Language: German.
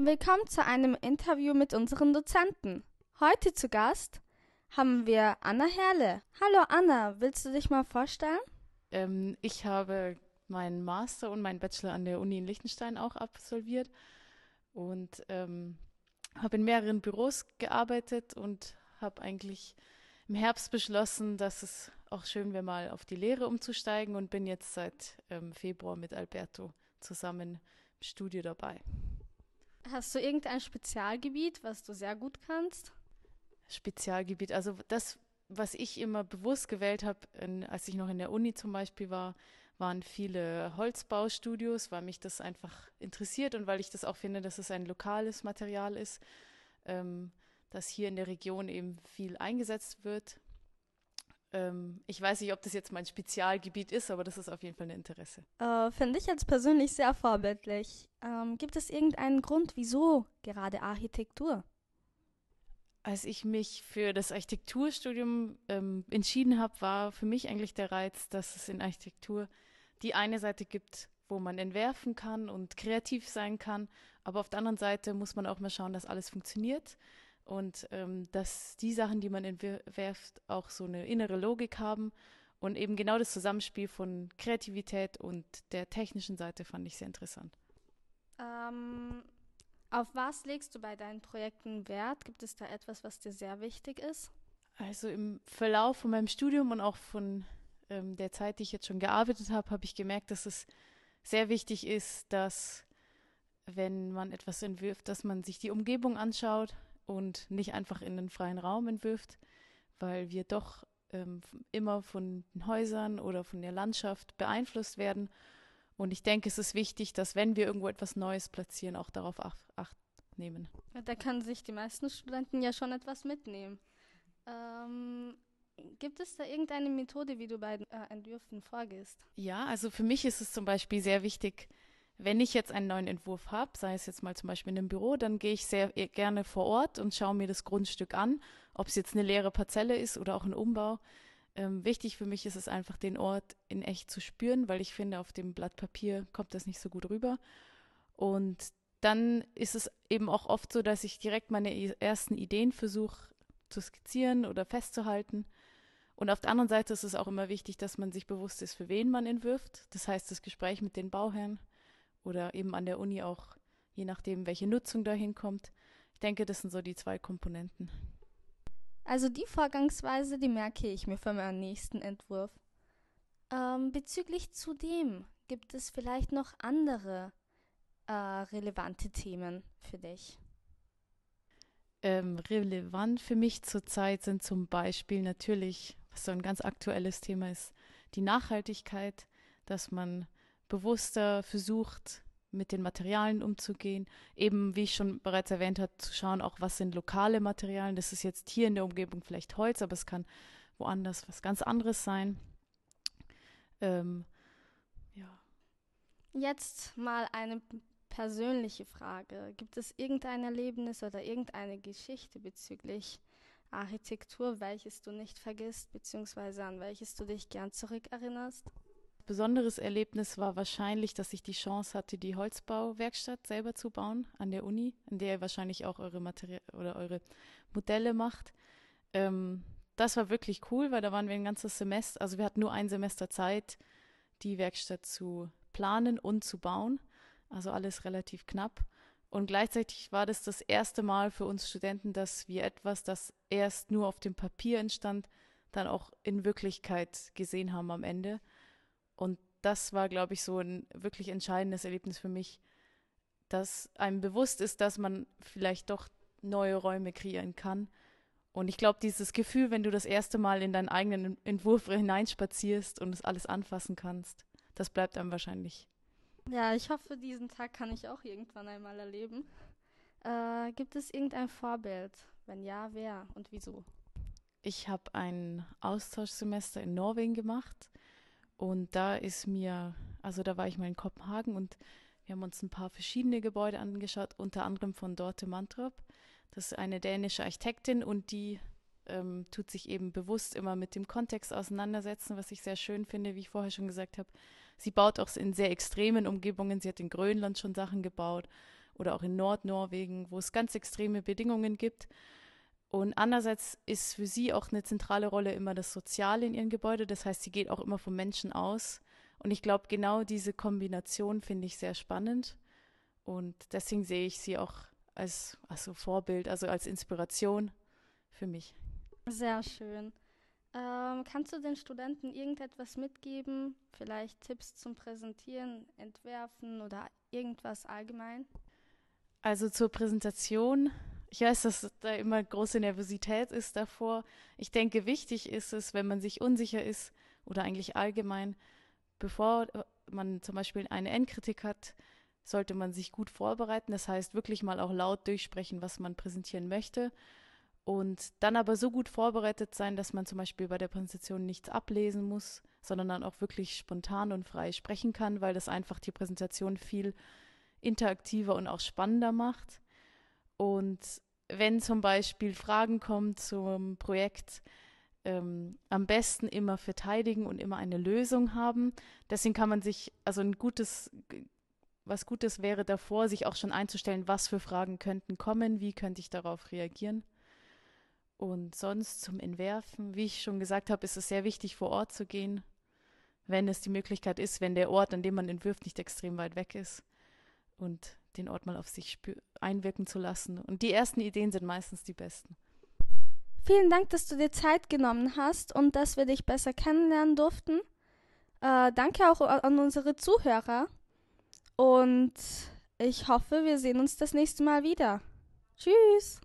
Willkommen zu einem Interview mit unseren Dozenten. Heute zu Gast haben wir Anna Herle. Hallo Anna, willst du dich mal vorstellen? Ähm, ich habe meinen Master und meinen Bachelor an der Uni in Liechtenstein auch absolviert und ähm, habe in mehreren Büros gearbeitet und habe eigentlich im Herbst beschlossen, dass es auch schön wäre, mal auf die Lehre umzusteigen und bin jetzt seit ähm, Februar mit Alberto zusammen im Studio dabei. Hast du irgendein Spezialgebiet, was du sehr gut kannst? Spezialgebiet, also das, was ich immer bewusst gewählt habe, als ich noch in der Uni zum Beispiel war, waren viele Holzbaustudios, weil mich das einfach interessiert und weil ich das auch finde, dass es ein lokales Material ist, ähm, das hier in der Region eben viel eingesetzt wird. Ähm, ich weiß nicht, ob das jetzt mein Spezialgebiet ist, aber das ist auf jeden Fall ein Interesse. Äh, Finde ich jetzt persönlich sehr vorbildlich. Ähm, gibt es irgendeinen Grund, wieso gerade Architektur? Als ich mich für das Architekturstudium ähm, entschieden habe, war für mich eigentlich der Reiz, dass es in Architektur die eine Seite gibt, wo man entwerfen kann und kreativ sein kann, aber auf der anderen Seite muss man auch mal schauen, dass alles funktioniert und ähm, dass die Sachen, die man entwerft, auch so eine innere Logik haben. Und eben genau das Zusammenspiel von Kreativität und der technischen Seite fand ich sehr interessant. Ähm, auf was legst du bei deinen Projekten Wert? Gibt es da etwas, was dir sehr wichtig ist? Also im Verlauf von meinem Studium und auch von ähm, der Zeit, die ich jetzt schon gearbeitet habe, habe ich gemerkt, dass es sehr wichtig ist, dass wenn man etwas entwirft, dass man sich die Umgebung anschaut und nicht einfach in den freien Raum entwirft, weil wir doch ähm, immer von den Häusern oder von der Landschaft beeinflusst werden. Und ich denke, es ist wichtig, dass wenn wir irgendwo etwas Neues platzieren, auch darauf Acht, acht nehmen. Da können sich die meisten Studenten ja schon etwas mitnehmen. Ähm, Gibt es da irgendeine Methode, wie du bei äh, Entwürfen vorgehst? Ja, also für mich ist es zum Beispiel sehr wichtig, wenn ich jetzt einen neuen Entwurf habe, sei es jetzt mal zum Beispiel in einem Büro, dann gehe ich sehr e-, gerne vor Ort und schaue mir das Grundstück an, ob es jetzt eine leere Parzelle ist oder auch ein Umbau. Ähm, wichtig für mich ist es einfach, den Ort in echt zu spüren, weil ich finde, auf dem Blatt Papier kommt das nicht so gut rüber. Und dann ist es eben auch oft so, dass ich direkt meine ersten Ideen versuche zu skizzieren oder festzuhalten und auf der anderen Seite ist es auch immer wichtig, dass man sich bewusst ist, für wen man entwirft. Das heißt, das Gespräch mit den Bauherren oder eben an der Uni auch, je nachdem, welche Nutzung dahin kommt. Ich denke, das sind so die zwei Komponenten. Also die Vorgangsweise, die merke ich mir für meinen nächsten Entwurf. Ähm, bezüglich zudem gibt es vielleicht noch andere äh, relevante Themen für dich ähm, relevant für mich zurzeit sind zum Beispiel natürlich, was so ein ganz aktuelles Thema ist, die Nachhaltigkeit, dass man bewusster versucht, mit den Materialien umzugehen. Eben, wie ich schon bereits erwähnt habe, zu schauen, auch was sind lokale Materialien. Das ist jetzt hier in der Umgebung vielleicht Holz, aber es kann woanders was ganz anderes sein. Ähm, ja. Jetzt mal eine persönliche Frage. Gibt es irgendein Erlebnis oder irgendeine Geschichte bezüglich Architektur, welches du nicht vergisst, beziehungsweise an welches du dich gern zurückerinnerst? Besonderes Erlebnis war wahrscheinlich, dass ich die Chance hatte, die Holzbauwerkstatt selber zu bauen an der Uni, in der ihr wahrscheinlich auch eure Materie oder eure Modelle macht. Ähm, das war wirklich cool, weil da waren wir ein ganzes Semester, also wir hatten nur ein Semester Zeit, die Werkstatt zu planen und zu bauen also alles relativ knapp. Und gleichzeitig war das das erste Mal für uns Studenten, dass wir etwas, das erst nur auf dem Papier entstand, dann auch in Wirklichkeit gesehen haben am Ende. Und das war, glaube ich, so ein wirklich entscheidendes Erlebnis für mich, dass einem bewusst ist, dass man vielleicht doch neue Räume kreieren kann. Und ich glaube, dieses Gefühl, wenn du das erste Mal in deinen eigenen Entwurf hineinspazierst und es alles anfassen kannst, das bleibt einem wahrscheinlich ja, ich hoffe, diesen Tag kann ich auch irgendwann einmal erleben. Äh, gibt es irgendein Vorbild? Wenn ja, wer und wieso? Ich habe ein Austauschsemester in Norwegen gemacht und da ist mir, also da war ich mal in Kopenhagen und wir haben uns ein paar verschiedene Gebäude angeschaut, unter anderem von Dorte Mantrop. Das ist eine dänische Architektin und die ähm, tut sich eben bewusst immer mit dem Kontext auseinandersetzen, was ich sehr schön finde, wie ich vorher schon gesagt habe. Sie baut auch in sehr extremen Umgebungen. Sie hat in Grönland schon Sachen gebaut oder auch in Nordnorwegen, wo es ganz extreme Bedingungen gibt. Und andererseits ist für sie auch eine zentrale Rolle immer das Soziale in ihrem Gebäude. Das heißt, sie geht auch immer vom Menschen aus. Und ich glaube, genau diese Kombination finde ich sehr spannend. Und deswegen sehe ich sie auch als also Vorbild, also als Inspiration für mich. Sehr schön. Ähm, kannst du den Studenten irgendetwas mitgeben? Vielleicht Tipps zum Präsentieren, Entwerfen oder irgendwas allgemein? Also zur Präsentation. Ich weiß, dass da immer große Nervosität ist davor. Ich denke, wichtig ist es, wenn man sich unsicher ist oder eigentlich allgemein, bevor man zum Beispiel eine Endkritik hat, sollte man sich gut vorbereiten. Das heißt, wirklich mal auch laut durchsprechen, was man präsentieren möchte. Und dann aber so gut vorbereitet sein, dass man zum Beispiel bei der Präsentation nichts ablesen muss, sondern dann auch wirklich spontan und frei sprechen kann, weil das einfach die Präsentation viel interaktiver und auch spannender macht. Und wenn zum Beispiel Fragen kommen zum Projekt, ähm, am besten immer verteidigen und immer eine Lösung haben. Deswegen kann man sich, also ein gutes, was Gutes wäre davor, sich auch schon einzustellen, was für Fragen könnten kommen, wie könnte ich darauf reagieren. Und sonst zum Entwerfen, wie ich schon gesagt habe, ist es sehr wichtig, vor Ort zu gehen, wenn es die Möglichkeit ist, wenn der Ort, an dem man entwirft, nicht extrem weit weg ist. Und den Ort mal auf sich einwirken zu lassen. Und die ersten Ideen sind meistens die besten. Vielen Dank, dass du dir Zeit genommen hast und dass wir dich besser kennenlernen durften. Äh, danke auch an unsere Zuhörer. Und ich hoffe, wir sehen uns das nächste Mal wieder. Tschüss.